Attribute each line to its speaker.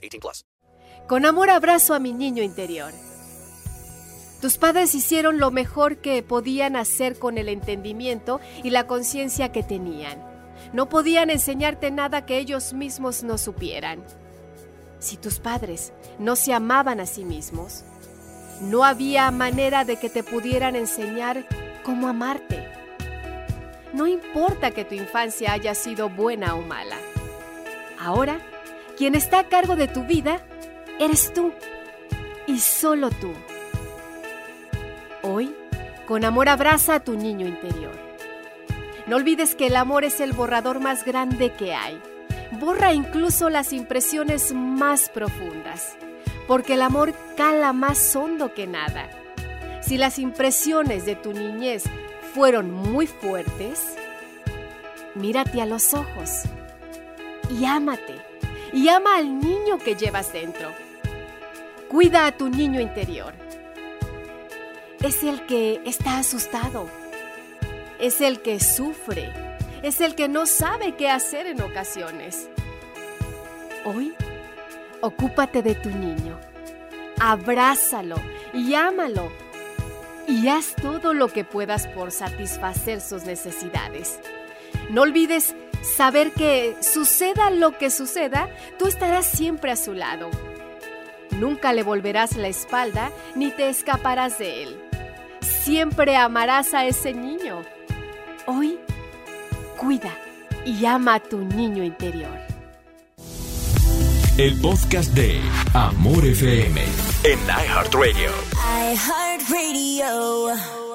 Speaker 1: 18 plus.
Speaker 2: Con amor abrazo a mi niño interior. Tus padres hicieron lo mejor que podían hacer con el entendimiento y la conciencia que tenían. No podían enseñarte nada que ellos mismos no supieran. Si tus padres no se amaban a sí mismos, no había manera de que te pudieran enseñar cómo amarte. No importa que tu infancia haya sido buena o mala. Ahora, quien está a cargo de tu vida eres tú y solo tú. Hoy, con amor abraza a tu niño interior. No olvides que el amor es el borrador más grande que hay. Borra incluso las impresiones más profundas porque el amor cala más hondo que nada. Si las impresiones de tu niñez fueron muy fuertes, mírate a los ojos y ámate y ama al niño que llevas dentro. Cuida a tu niño interior. Es el que está asustado. Es el que sufre. Es el que no sabe qué hacer en ocasiones. Hoy Ocúpate de tu niño, abrázalo y ámalo y haz todo lo que puedas por satisfacer sus necesidades. No olvides saber que suceda lo que suceda, tú estarás siempre a su lado. Nunca le volverás la espalda ni te escaparás de él. Siempre amarás a ese niño. Hoy, cuida y ama a tu niño interior
Speaker 3: el podcast de Amor FM en iHeartRadio.
Speaker 4: iHeartRadio.